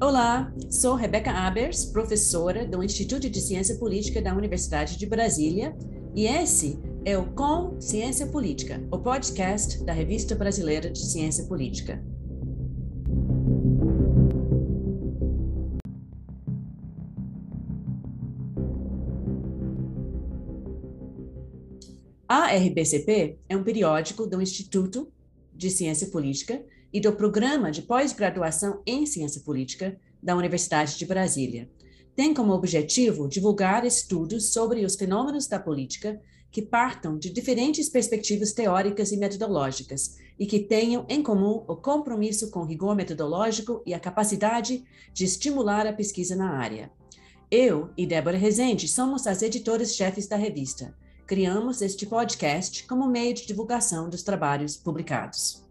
Olá, sou Rebeca Abers, professora do Instituto de Ciência Política da Universidade de Brasília, e esse é o Com Ciência Política, o podcast da Revista Brasileira de Ciência Política. A RBCP é um periódico do Instituto de Ciência Política e do Programa de Pós-Graduação em Ciência Política da Universidade de Brasília. Tem como objetivo divulgar estudos sobre os fenômenos da política que partam de diferentes perspectivas teóricas e metodológicas e que tenham em comum o compromisso com rigor metodológico e a capacidade de estimular a pesquisa na área. Eu e Débora Rezende somos as editoras-chefes da revista. Criamos este podcast como meio de divulgação dos trabalhos publicados.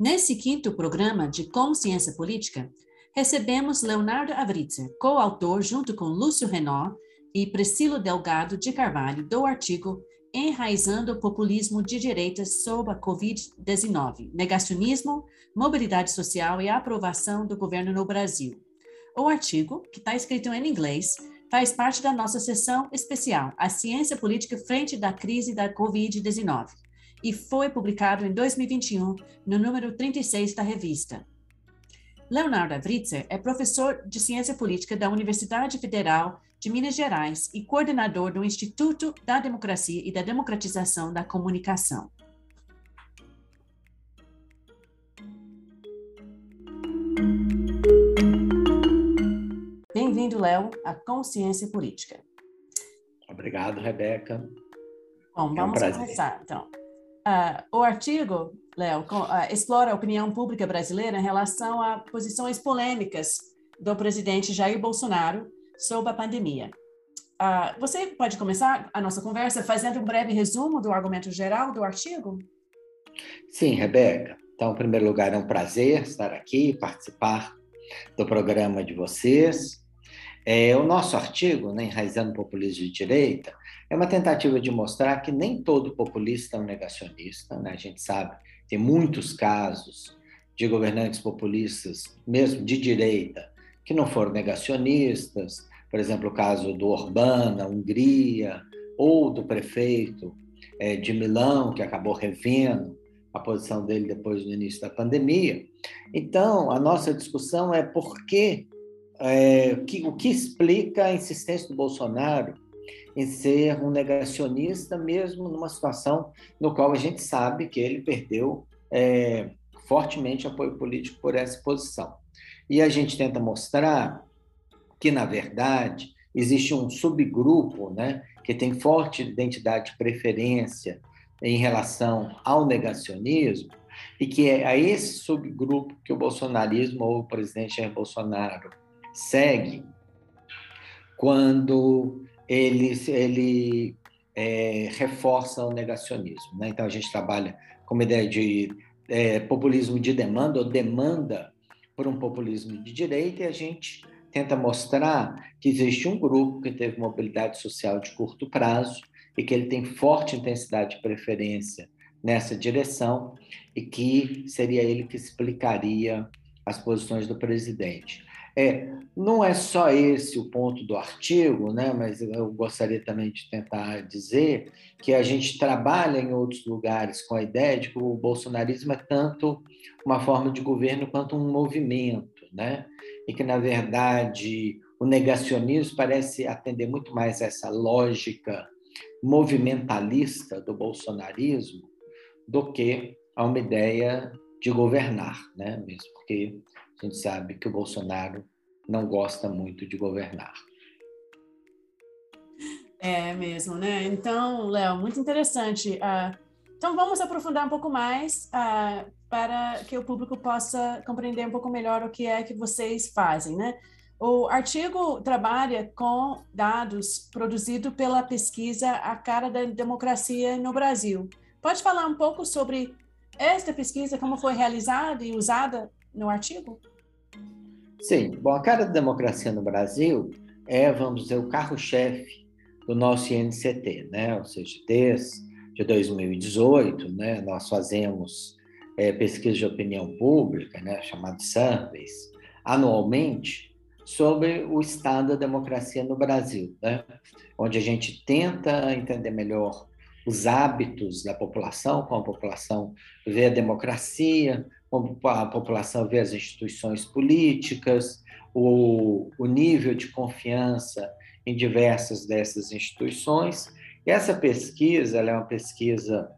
Nesse quinto programa de Consciência Política, recebemos Leonardo Avritzer, coautor, junto com Lúcio Renault e Priscilo Delgado de Carvalho, do artigo Enraizando o Populismo de Direita sob a Covid-19, Negacionismo, Mobilidade Social e Aprovação do Governo no Brasil. O artigo, que está escrito em inglês, faz parte da nossa sessão especial, A Ciência Política Frente da Crise da Covid-19 e foi publicado em 2021 no número 36 da revista. Leonardo Avritzer é professor de Ciência Política da Universidade Federal de Minas Gerais e coordenador do Instituto da Democracia e da Democratização da Comunicação. Bem-vindo, Léo, à Consciência Política. Obrigado, Rebeca. Bom, é vamos um começar, então. Uh, o artigo, Léo, uh, explora a opinião pública brasileira em relação a posições polêmicas do presidente Jair Bolsonaro sobre a pandemia. Uh, você pode começar a nossa conversa fazendo um breve resumo do argumento geral do artigo? Sim, Rebeca. Então, em primeiro lugar, é um prazer estar aqui, participar do programa de vocês. É, o nosso artigo, né, Enraizando o Populismo de Direita, é uma tentativa de mostrar que nem todo populista é um negacionista. Né? A gente sabe, tem muitos casos de governantes populistas, mesmo de direita, que não foram negacionistas. Por exemplo, o caso do Orbán na Hungria, ou do prefeito é, de Milão, que acabou revendo a posição dele depois do início da pandemia. Então, a nossa discussão é por que é, que, o que explica a insistência do Bolsonaro em ser um negacionista, mesmo numa situação no qual a gente sabe que ele perdeu é, fortemente apoio político por essa posição. E a gente tenta mostrar que, na verdade, existe um subgrupo né, que tem forte identidade de preferência em relação ao negacionismo, e que é a esse subgrupo que o bolsonarismo ou o presidente Jair Bolsonaro segue quando ele, ele é, reforça o negacionismo. Né? Então, a gente trabalha com uma ideia de é, populismo de demanda, ou demanda por um populismo de direita, e a gente tenta mostrar que existe um grupo que teve mobilidade social de curto prazo e que ele tem forte intensidade de preferência nessa direção e que seria ele que explicaria as posições do presidente. É, não é só esse o ponto do artigo, né, mas eu gostaria também de tentar dizer que a gente trabalha em outros lugares com a ideia de que o bolsonarismo é tanto uma forma de governo quanto um movimento, né? e que, na verdade, o negacionismo parece atender muito mais a essa lógica movimentalista do bolsonarismo do que a uma ideia de governar, né? mesmo porque a gente sabe que o Bolsonaro não gosta muito de governar. É mesmo, né? Então, Léo, muito interessante. Uh, então, vamos aprofundar um pouco mais uh, para que o público possa compreender um pouco melhor o que é que vocês fazem, né? O artigo trabalha com dados produzidos pela pesquisa A Cara da Democracia no Brasil. Pode falar um pouco sobre esta pesquisa, como foi realizada e usada no artigo? Sim. Bom, a Cara da Democracia no Brasil é, vamos dizer, o carro-chefe do nosso INCT, né? Ou seja, desde de 2018, né, nós fazemos é, pesquisa de opinião pública, né, chamado surveys, anualmente, sobre o estado da democracia no Brasil, né? onde a gente tenta entender melhor os hábitos da população, como a população vê a democracia, como a população vê as instituições políticas, o, o nível de confiança em diversas dessas instituições. E essa pesquisa é uma pesquisa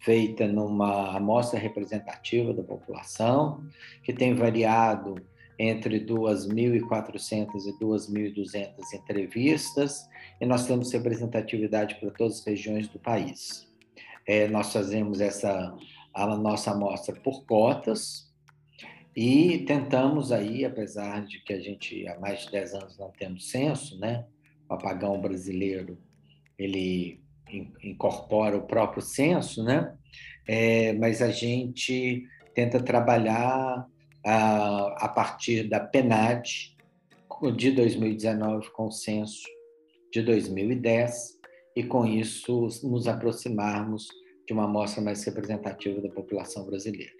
feita numa amostra representativa da população, que tem variado entre 2.400 e 2.200 entrevistas, e nós temos representatividade para todas as regiões do país. É, nós fazemos essa a nossa amostra por cotas e tentamos aí, apesar de que a gente há mais de 10 anos não temos censo, né? O apagão brasileiro ele incorpora o próprio censo, né? É, mas a gente tenta trabalhar a, a partir da PNAD de 2019 com o censo de 2010 e com isso nos aproximarmos de uma amostra mais representativa da população brasileira.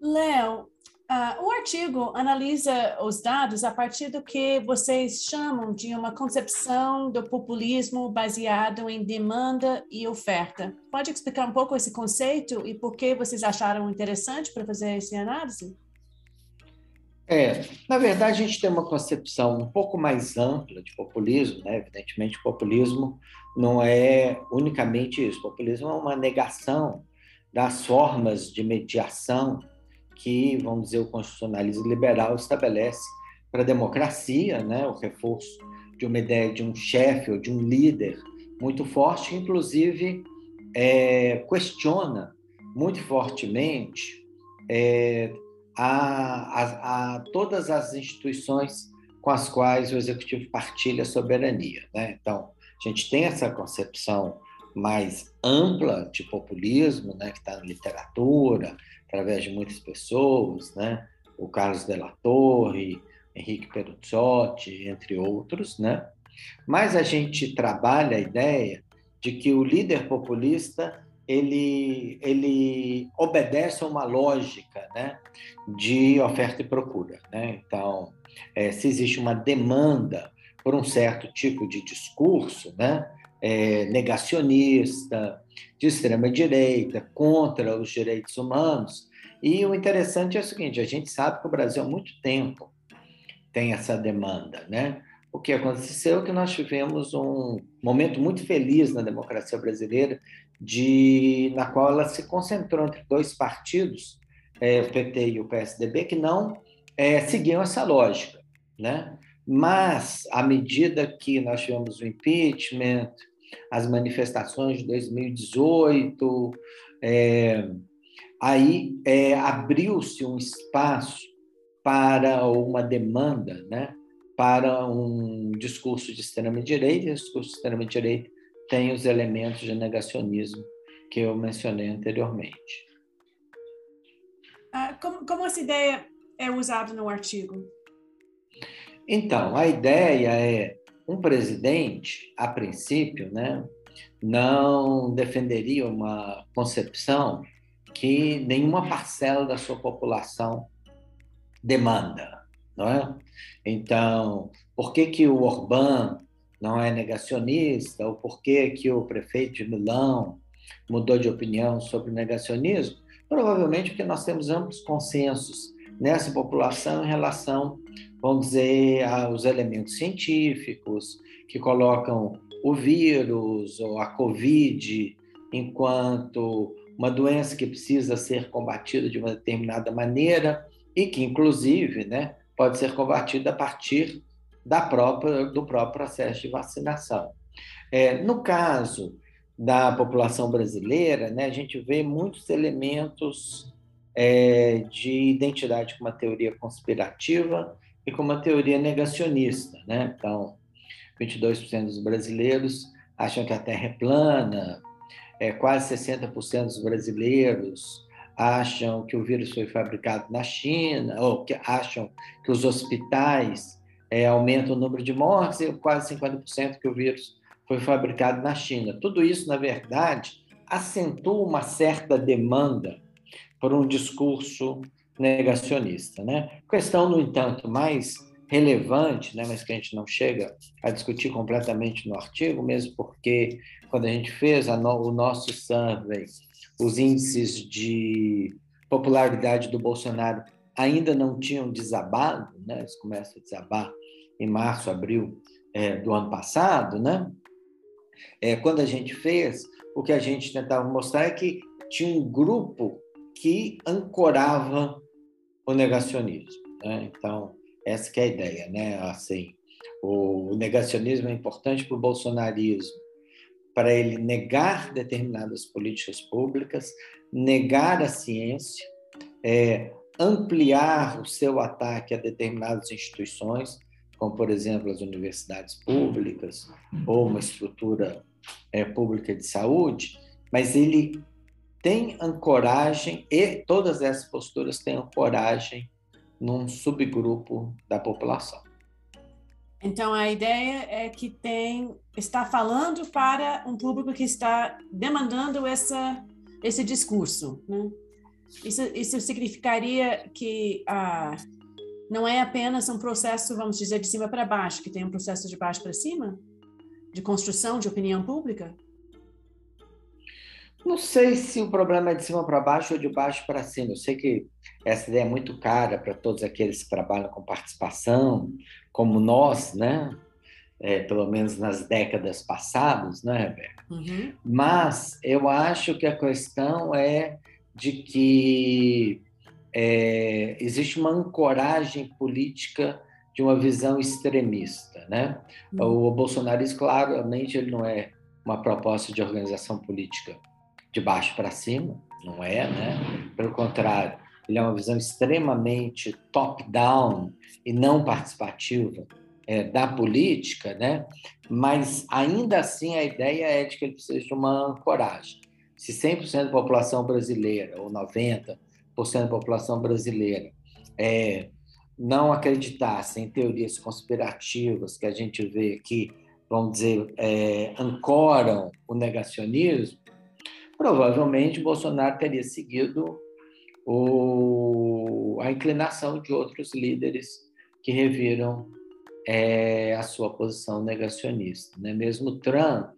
Léo, Uh, o artigo analisa os dados a partir do que vocês chamam de uma concepção do populismo baseado em demanda e oferta. Pode explicar um pouco esse conceito e por que vocês acharam interessante para fazer essa análise? É, na verdade, a gente tem uma concepção um pouco mais ampla de populismo, né? Evidentemente, populismo não é unicamente isso. Populismo é uma negação das formas de mediação que, vamos dizer, o constitucionalismo liberal estabelece para a democracia, né, o reforço de uma ideia de um chefe ou de um líder muito forte, inclusive é, questiona muito fortemente é, a, a, a, todas as instituições com as quais o executivo partilha soberania. Né? Então, a gente tem essa concepção mais ampla de populismo, né, que está na literatura, através de muitas pessoas, né? O Carlos Della Torre, Henrique Peruzzotti, entre outros, né? Mas a gente trabalha a ideia de que o líder populista ele, ele obedece a uma lógica né, de oferta e procura. Né? Então, é, se existe uma demanda por um certo tipo de discurso, né, é, negacionista, de extrema-direita, contra os direitos humanos. E o interessante é o seguinte: a gente sabe que o Brasil há muito tempo tem essa demanda, né? O que aconteceu é que nós tivemos um momento muito feliz na democracia brasileira, de, na qual ela se concentrou entre dois partidos, é, o PT e o PSDB, que não é, seguiam essa lógica, né? Mas, à medida que nós tivemos o impeachment, as manifestações de 2018, é, aí é, abriu-se um espaço para uma demanda, né, para um discurso de extrema-direita, discurso de extrema-direita tem os elementos de negacionismo que eu mencionei anteriormente. Ah, como, como essa ideia é usada no artigo? Então, a ideia é um presidente, a princípio, né, não defenderia uma concepção que nenhuma parcela da sua população demanda, não é? Então, por que que o Orbán não é negacionista ou por que o prefeito de Milão mudou de opinião sobre o negacionismo? Provavelmente porque nós temos amplos consensos nessa população em relação vamos dizer, os elementos científicos que colocam o vírus ou a Covid enquanto uma doença que precisa ser combatida de uma determinada maneira e que, inclusive, né, pode ser combatida a partir da própria, do próprio processo de vacinação. É, no caso da população brasileira, né, a gente vê muitos elementos é, de identidade com uma teoria conspirativa e com uma teoria negacionista. Né? Então, 22% dos brasileiros acham que a Terra é plana, é, quase 60% dos brasileiros acham que o vírus foi fabricado na China, ou que acham que os hospitais é, aumentam o número de mortes e quase 50% que o vírus foi fabricado na China. Tudo isso, na verdade, acentua uma certa demanda por um discurso negacionista. Né? Questão, no entanto, mais relevante, né, mas que a gente não chega a discutir completamente no artigo, mesmo porque quando a gente fez a no, o nosso survey, os índices de popularidade do Bolsonaro ainda não tinham desabado, né? eles começam a desabar em março, abril é, do ano passado, né? É, quando a gente fez, o que a gente tentava mostrar é que tinha um grupo que ancorava o negacionismo. Né? Então, essa é a ideia, né? Assim, o negacionismo é importante para o bolsonarismo, para ele negar determinadas políticas públicas, negar a ciência, é, ampliar o seu ataque a determinadas instituições, como, por exemplo, as universidades públicas ou uma estrutura é, pública de saúde, mas ele tem ancoragem e todas essas posturas têm ancoragem num subgrupo da população. Então a ideia é que tem está falando para um público que está demandando essa esse discurso, né? Isso, isso significaria que ah, não é apenas um processo, vamos dizer, de cima para baixo, que tem um processo de baixo para cima, de construção de opinião pública? Não sei se o problema é de cima para baixo ou de baixo para cima. Eu sei que essa ideia é muito cara para todos aqueles que trabalham com participação, como nós, né? É, pelo menos nas décadas passadas, né, Rebeca? Uhum. Mas eu acho que a questão é de que é, existe uma ancoragem política de uma visão extremista, né? Uhum. O bolsonarismo, claramente, ele não é uma proposta de organização política de baixo para cima, não é, né? Pelo contrário, ele é uma visão extremamente top-down e não participativa é, da política, né? Mas ainda assim a ideia é de que ele precisa de uma ancoragem. Se 100% da população brasileira ou 90% da população brasileira é, não acreditasse em teorias conspirativas que a gente vê que, vamos dizer, é, ancoram o negacionismo, provavelmente Bolsonaro teria seguido o, a inclinação de outros líderes que reviram é, a sua posição negacionista. Né? Mesmo Trump,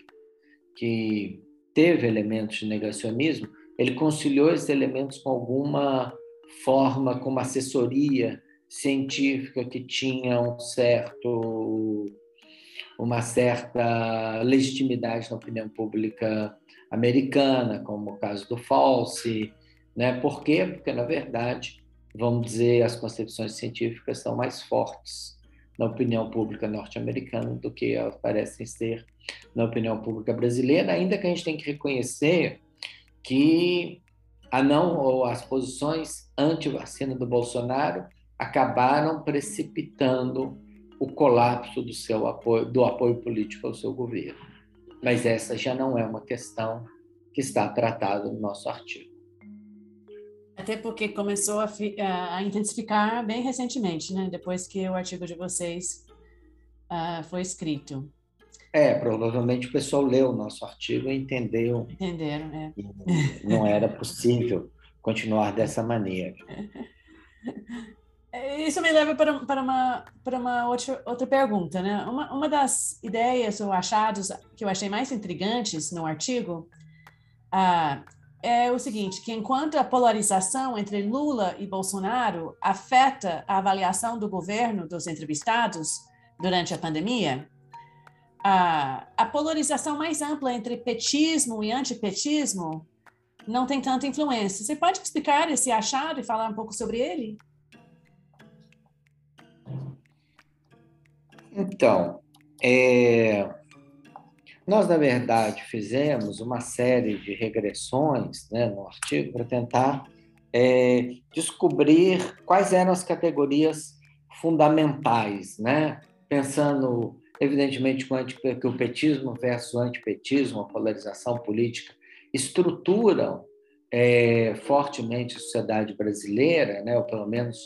que teve elementos de negacionismo, ele conciliou esses elementos com alguma forma, com uma assessoria científica que tinha um certo uma certa legitimidade na opinião pública americana, como o caso do False, né? Por quê? Porque na verdade, vamos dizer, as concepções científicas são mais fortes na opinião pública norte-americana do que parecem ser na opinião pública brasileira, ainda que a gente tem que reconhecer que a não ou as posições anti-vacina do Bolsonaro acabaram precipitando o colapso do seu apoio, do apoio político ao seu governo. Mas essa já não é uma questão que está tratada no nosso artigo. Até porque começou a, a intensificar bem recentemente, né? Depois que o artigo de vocês uh, foi escrito. É, provavelmente o pessoal leu o nosso artigo e entendeu. Entenderam, é. Não era possível continuar dessa maneira. Isso me leva para, para uma, para uma outra, outra pergunta, né? Uma, uma das ideias ou achados que eu achei mais intrigantes no artigo ah, é o seguinte, que enquanto a polarização entre Lula e Bolsonaro afeta a avaliação do governo dos entrevistados durante a pandemia, a, a polarização mais ampla entre petismo e antipetismo não tem tanta influência. Você pode explicar esse achado e falar um pouco sobre ele? Então, é, nós, na verdade, fizemos uma série de regressões né, no artigo para tentar é, descobrir quais eram as categorias fundamentais, né? pensando, evidentemente, que o petismo versus o antipetismo, a polarização política, estruturam é, fortemente a sociedade brasileira, né, ou pelo menos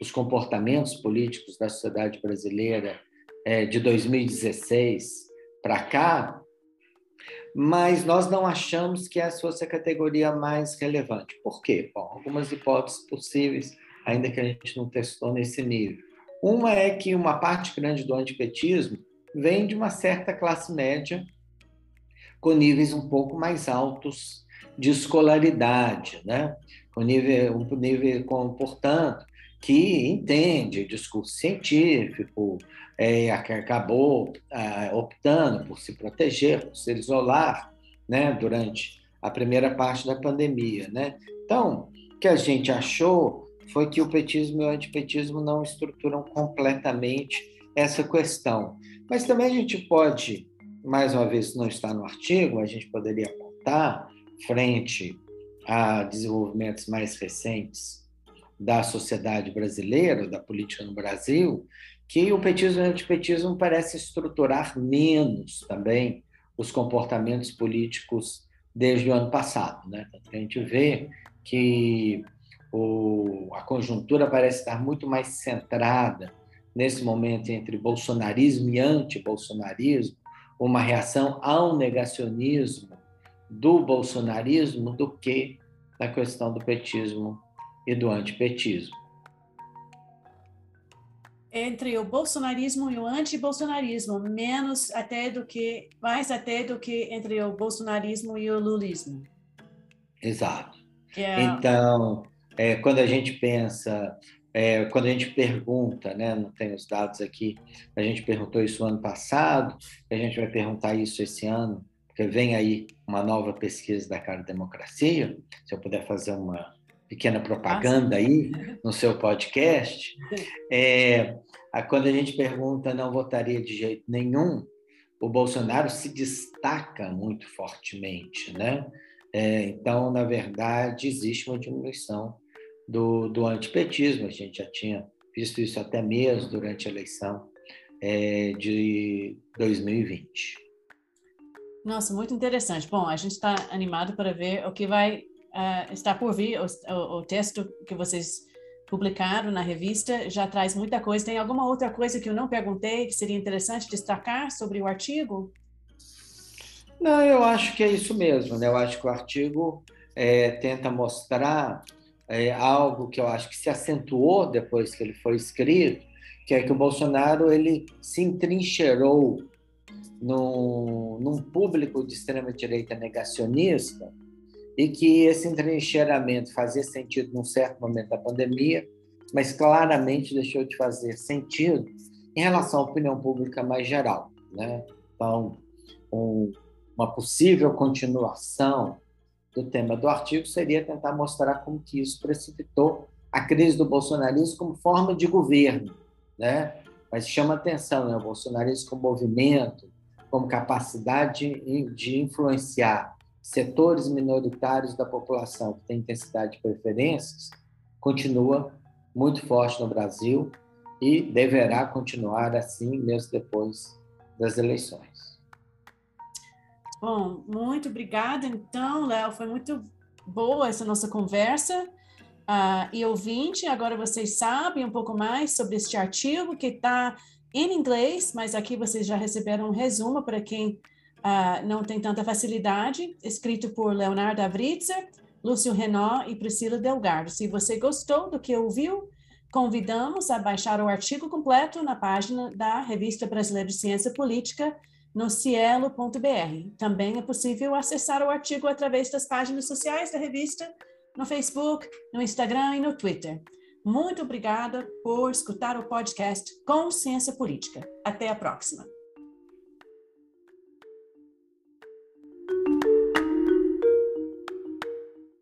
os comportamentos políticos da sociedade brasileira é, de 2016 para cá, mas nós não achamos que essa fosse a categoria mais relevante. Por quê? Bom, algumas hipóteses possíveis, ainda que a gente não testou nesse nível. Uma é que uma parte grande do antipetismo vem de uma certa classe média com níveis um pouco mais altos de escolaridade, né? com nível, um nível portanto, que entende discurso científico, é, acabou é, optando por se proteger, por se isolar, né, durante a primeira parte da pandemia, né? Então, o que a gente achou foi que o petismo e o antipetismo não estruturam completamente essa questão. Mas também a gente pode, mais uma vez, não está no artigo, a gente poderia apontar frente a desenvolvimentos mais recentes da sociedade brasileira, da política no Brasil, que o petismo e o antipetismo parecem estruturar menos também os comportamentos políticos desde o ano passado. Né? A gente vê que o, a conjuntura parece estar muito mais centrada nesse momento entre bolsonarismo e anti-bolsonarismo, uma reação ao negacionismo do bolsonarismo do que na questão do petismo e do antipetismo. Entre o bolsonarismo e o anti-bolsonarismo, menos até do que, mais até do que entre o bolsonarismo e o lulismo. Exato. É... Então, é, quando a gente pensa, é, quando a gente pergunta, né, não tem os dados aqui, a gente perguntou isso ano passado, a gente vai perguntar isso esse ano, porque vem aí uma nova pesquisa da Cara Democracia, se eu puder fazer uma pequena propaganda aí no seu podcast, é, quando a gente pergunta não votaria de jeito nenhum, o Bolsonaro se destaca muito fortemente, né? É, então, na verdade, existe uma diminuição do, do antipetismo. A gente já tinha visto isso até mesmo durante a eleição é, de 2020. Nossa, muito interessante. Bom, a gente está animado para ver o que vai uh, está por vir. O, o, o, texto que vocês publicaram na revista já traz muita coisa. Tem alguma outra coisa que eu não perguntei que seria interessante destacar sobre o artigo? Não, eu acho que é isso mesmo. Né? Eu acho que o artigo é, tenta mostrar é, algo que eu acho que se acentuou depois que ele foi escrito, que é que o Bolsonaro ele se entrincheirou num, num público de extrema direita negacionista e que esse entrincheiramento fazia sentido num certo momento da pandemia, mas claramente deixou de fazer sentido em relação à opinião pública mais geral. Né? Então, um, uma possível continuação do tema do artigo seria tentar mostrar como que isso precipitou a crise do bolsonarismo como forma de governo, né? Mas chama atenção, né? O bolsonarismo como movimento, como capacidade de influenciar setores minoritários da população que tem intensidade de preferências, continua muito forte no Brasil e deverá continuar assim mesmo depois das eleições. Bom, muito obrigada. Então, Léo, foi muito boa essa nossa conversa. Uh, e ouvinte, agora vocês sabem um pouco mais sobre este artigo que está em inglês, mas aqui vocês já receberam um resumo para quem uh, não tem tanta facilidade, escrito por Leonardo Avritzer, Lúcio Renault e Priscila Delgado. Se você gostou do que ouviu, convidamos a baixar o artigo completo na página da Revista Brasileira de Ciência Política, no cielo.br. Também é possível acessar o artigo através das páginas sociais da revista, no Facebook, no Instagram e no Twitter. Muito obrigada por escutar o podcast Consciência Política. Até a próxima.